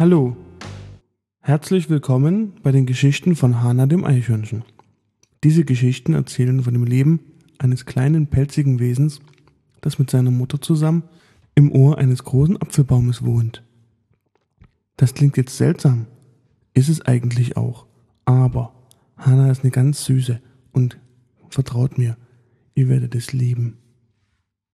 Hallo, herzlich willkommen bei den Geschichten von Hana dem Eichhörnchen. Diese Geschichten erzählen von dem Leben eines kleinen pelzigen Wesens, das mit seiner Mutter zusammen im Ohr eines großen Apfelbaumes wohnt. Das klingt jetzt seltsam, ist es eigentlich auch, aber Hana ist eine ganz süße und vertraut mir, ihr werdet es lieben.